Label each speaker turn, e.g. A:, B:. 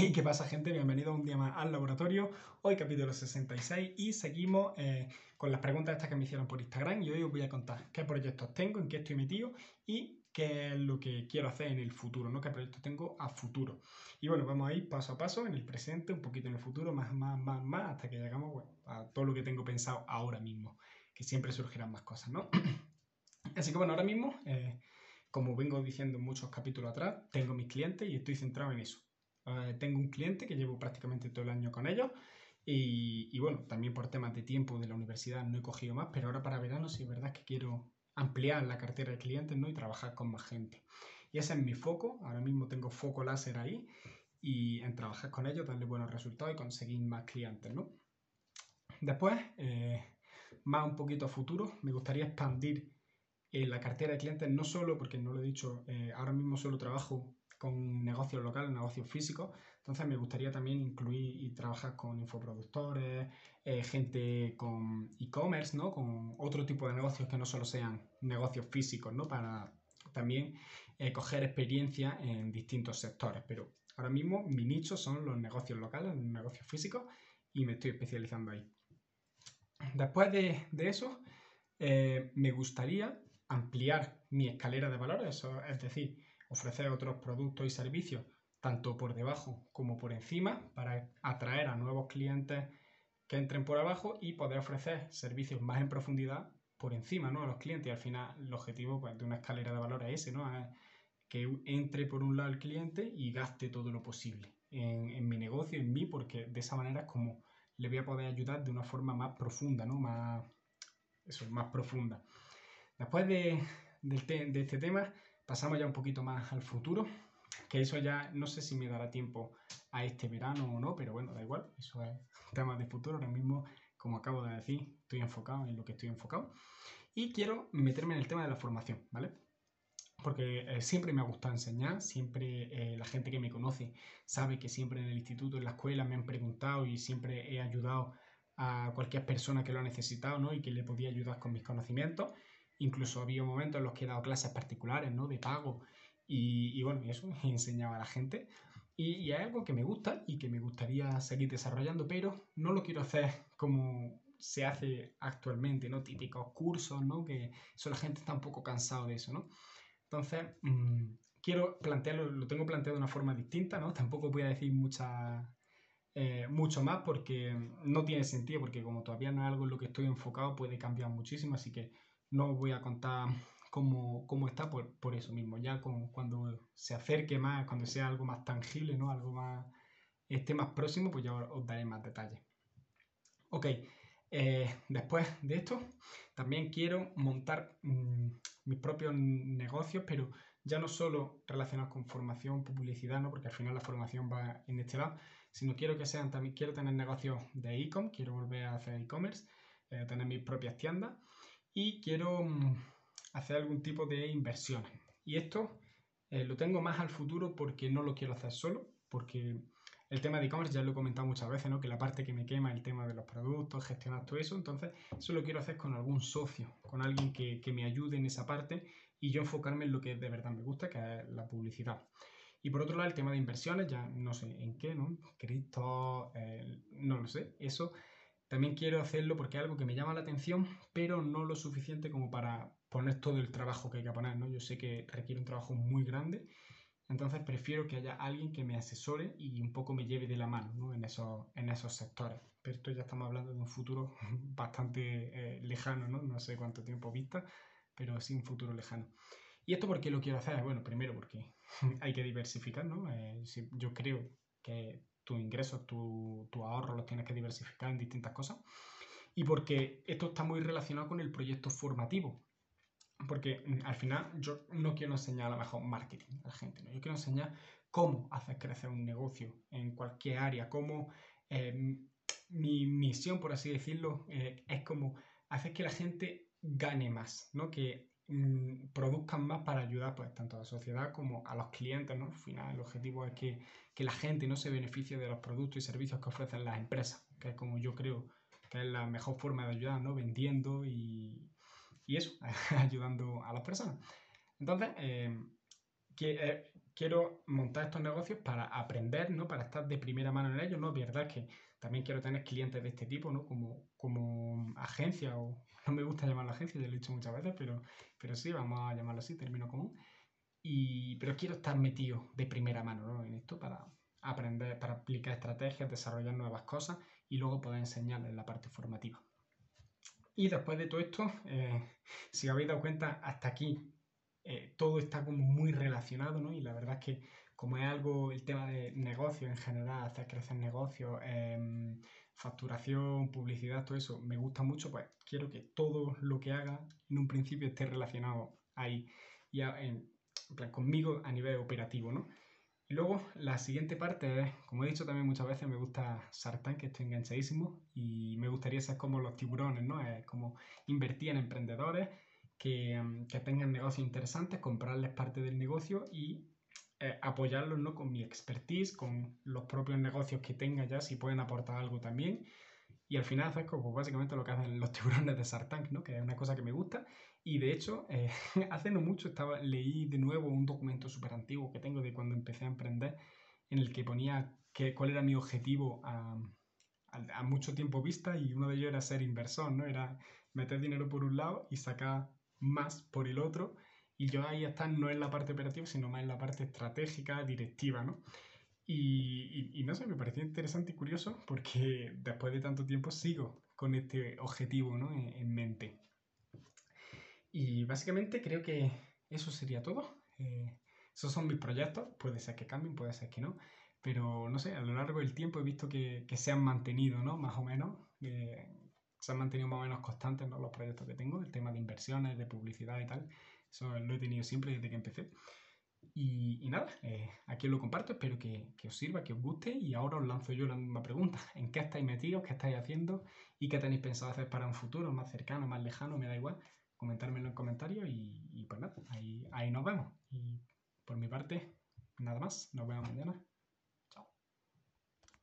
A: ¿Y qué pasa gente? Bienvenido un día más al laboratorio. Hoy capítulo 66 y seguimos eh, con las preguntas estas que me hicieron por Instagram y hoy os voy a contar qué proyectos tengo, en qué estoy metido y qué es lo que quiero hacer en el futuro, ¿no? ¿Qué proyectos tengo a futuro? Y bueno, vamos a ir paso a paso en el presente, un poquito en el futuro, más, más, más, más, hasta que llegamos a todo lo que tengo pensado ahora mismo, que siempre surgirán más cosas, ¿no? Así que bueno, ahora mismo, eh, como vengo diciendo en muchos capítulos atrás, tengo mis clientes y estoy centrado en eso eh, tengo un cliente que llevo prácticamente todo el año con ellos y, bueno, también por temas de tiempo de la universidad no he cogido más, pero ahora para verano sí es verdad que quiero ampliar la cartera de clientes ¿no? y trabajar con más gente. Y ese es mi foco, ahora mismo tengo foco láser ahí y en trabajar con ellos, darle buenos resultados y conseguir más clientes, ¿no? Después, eh, más un poquito a futuro, me gustaría expandir eh, la cartera de clientes, no solo, porque no lo he dicho, ahora mismo solo trabajo con negocios locales, negocios físicos. Entonces me gustaría también incluir y trabajar con infoproductores, eh, gente con e-commerce, ¿no? Con otro tipo de negocios que no solo sean negocios físicos, ¿no? Para también eh, coger experiencia en distintos sectores. Pero ahora mismo mi nicho son los negocios locales, los negocios físicos y me estoy especializando ahí. Después de, eso, eh, me gustaría ampliar mi escalera de valores, es decir, ofrecer otros productos y servicios, tanto por debajo como por encima, para atraer a nuevos clientes que entren por abajo y poder ofrecer servicios más en profundidad por encima ¿no? a los clientes. Y al final el objetivo pues, de una escalera de valor es ese, ¿no? que entre por un lado el cliente y gaste todo lo posible en, mi negocio, en mí, porque de esa manera es como le voy a poder ayudar de una forma más profunda, ¿no? Más, eso, más profunda. Después de, de este tema, Pasamos ya un poquito más al futuro, que eso ya no sé si me dará tiempo a este verano o no, pero bueno, da igual, eso es tema de futuro. Ahora mismo, como acabo de decir, estoy enfocado en lo que estoy enfocado. Y quiero meterme en el tema de la formación, ¿vale? Porque eh, siempre me ha gustado enseñar, siempre eh, la gente que me conoce sabe que siempre en el instituto, en la escuela me han preguntado y siempre he ayudado a cualquier persona que lo ha necesitado, ¿no? Y que le podía ayudar con mis conocimientos. Incluso había momentos en los que he dado clases particulares, ¿no? De pago. Y, y bueno, eso enseñaba a la gente. Y, y, es algo que me gusta y que me gustaría seguir desarrollando, pero no lo quiero hacer como se hace actualmente, ¿no? Típicos cursos, ¿no? Que eso la gente está un poco cansado de eso, ¿no? Entonces, mmm, quiero plantearlo, lo tengo planteado de una forma distinta, ¿no? Tampoco voy a decir mucha, eh, mucho más porque no tiene sentido, porque como todavía no es algo en lo que estoy enfocado, puede cambiar muchísimo, así que no os voy a contar cómo, cómo está por, por, eso mismo. Ya con, cuando se acerque más, cuando sea algo más tangible, ¿no? Algo más, esté más próximo, pues ya os, daré más detalles. Ok, eh, después de esto, también quiero montar mmm, mis propios negocios, pero ya no solo relacionados con formación, publicidad, ¿no? porque al final la formación va en este lado, sino quiero que sean también, quiero tener negocios de e-com, quiero volver a hacer e-commerce, eh, tener mis propias tiendas y quiero mm, hacer algún tipo de inversión. Y esto eh, lo tengo más al futuro porque no lo quiero hacer solo, porque el tema de e-commerce ya lo he comentado muchas veces, ¿no? que la parte que me quema es el tema de los productos, gestionar todo eso, entonces eso lo quiero hacer con algún socio, con alguien que, que me ayude en esa parte y yo enfocarme en lo que de verdad me gusta, que es la publicidad. Y por otro lado, el tema de inversiones, ya no sé en qué, ¿no? Cripto, eh, no lo sé. Eso también quiero hacerlo porque es algo que me llama la atención, pero no lo suficiente como para poner todo el trabajo que hay que poner, ¿no? Yo sé que requiere un trabajo muy grande, entonces prefiero que haya alguien que me asesore y un poco me lleve de la mano, ¿no? En esos, en esos sectores. Pero esto ya estamos hablando de un futuro bastante eh, lejano, ¿no? No sé cuánto tiempo vista, pero sí un futuro lejano. ¿Y esto por qué lo quiero hacer? Bueno, primero porque hay que diversificar, ¿no? Eh, yo creo que tus ingresos, tu, tu ahorro los tienes que diversificar en distintas cosas. Y porque esto está muy relacionado con el proyecto formativo. Porque mm, al final yo no quiero enseñar a lo mejor marketing a la gente, ¿no? yo quiero enseñar cómo hacer crecer un negocio en cualquier área, cómo eh, mi misión, por así decirlo, eh, es como hacer que la gente gane más, ¿no? que mm, produzcan más para ayudar pues, tanto a la sociedad como a los clientes. ¿no? Al final el objetivo es que que la gente no se beneficie de los productos y servicios que ofrecen las empresas, que es como yo creo que es la mejor forma de ayudar, ¿no? Vendiendo y, y eso, ayudando a las personas. Entonces, eh, eh, quiero montar estos negocios para aprender, ¿no? Para estar de primera mano en ellos, ¿no? Verdad que también quiero tener clientes de este tipo, ¿no? Como, como agencia, o no me gusta llamarlo agencia, ya lo he dicho muchas veces, pero, pero sí, vamos a llamarlo así, término común. Y, pero quiero estar metido de primera mano ¿no? en esto para aprender, para aplicar estrategias, desarrollar nuevas cosas y luego poder enseñar en la parte formativa. Y después de todo esto, eh, si habéis dado cuenta, hasta aquí eh, todo está como muy relacionado, ¿no? Y la verdad es que como es algo, el tema de negocio en general, hacer crecer negocios, em, facturación, publicidad, todo eso, me gusta mucho, pues quiero que todo lo que haga en un principio esté relacionado ahí, y en, plan, conmigo a nivel operativo, ¿no? Y luego la siguiente parte es, como he dicho también muchas veces, me gusta Sartán, que estoy enganchadísimo y me gustaría ser como los tiburones, ¿no? Es como invertir en emprendedores que, que tengan negocios interesantes, comprarles parte del negocio y eh, apoyarlos ¿no? con mi expertise, con los propios negocios que tenga ya, si pueden aportar algo también. Y al final hacer pues, básicamente lo que hacen los tiburones de Sartank, ¿no? que es una cosa que me gusta. Y de hecho, eh, hace no mucho estaba, leí de nuevo un documento súper antiguo que tengo de cuando empecé a emprender, en el que ponía que, cuál era mi objetivo a, a, mucho tiempo vista y uno de ellos era ser inversor, ¿no? Era meter dinero por un lado y sacar más por el otro y yo ahí está no en la parte operativa, sino más en la parte estratégica, directiva, ¿no? Y, no sé, me pareció interesante y curioso porque después de tanto tiempo sigo con este objetivo ¿no? en, mente. Y básicamente creo que eso sería todo. Eh, esos son mis proyectos, puede ser que cambien, puede ser que no, pero no sé, a lo largo del tiempo he visto que, se han mantenido, ¿no? Más o menos, eh, se han mantenido más o menos constantes ¿no? los proyectos que tengo, el tema de inversiones, de publicidad y tal. Eso lo he tenido siempre desde que empecé. Y, nada, eh, aquí os lo comparto, espero que, que, os sirva, que os guste y ahora os lanzo yo la misma pregunta. ¿En qué estáis metidos? ¿Qué estáis haciendo? ¿Y qué tenéis pensado hacer para un futuro más cercano, más lejano? Me da igual. Comentármelo en comentarios y, y pues nada, ahí, ahí nos vemos. Y por mi parte, nada más. Nos vemos mañana.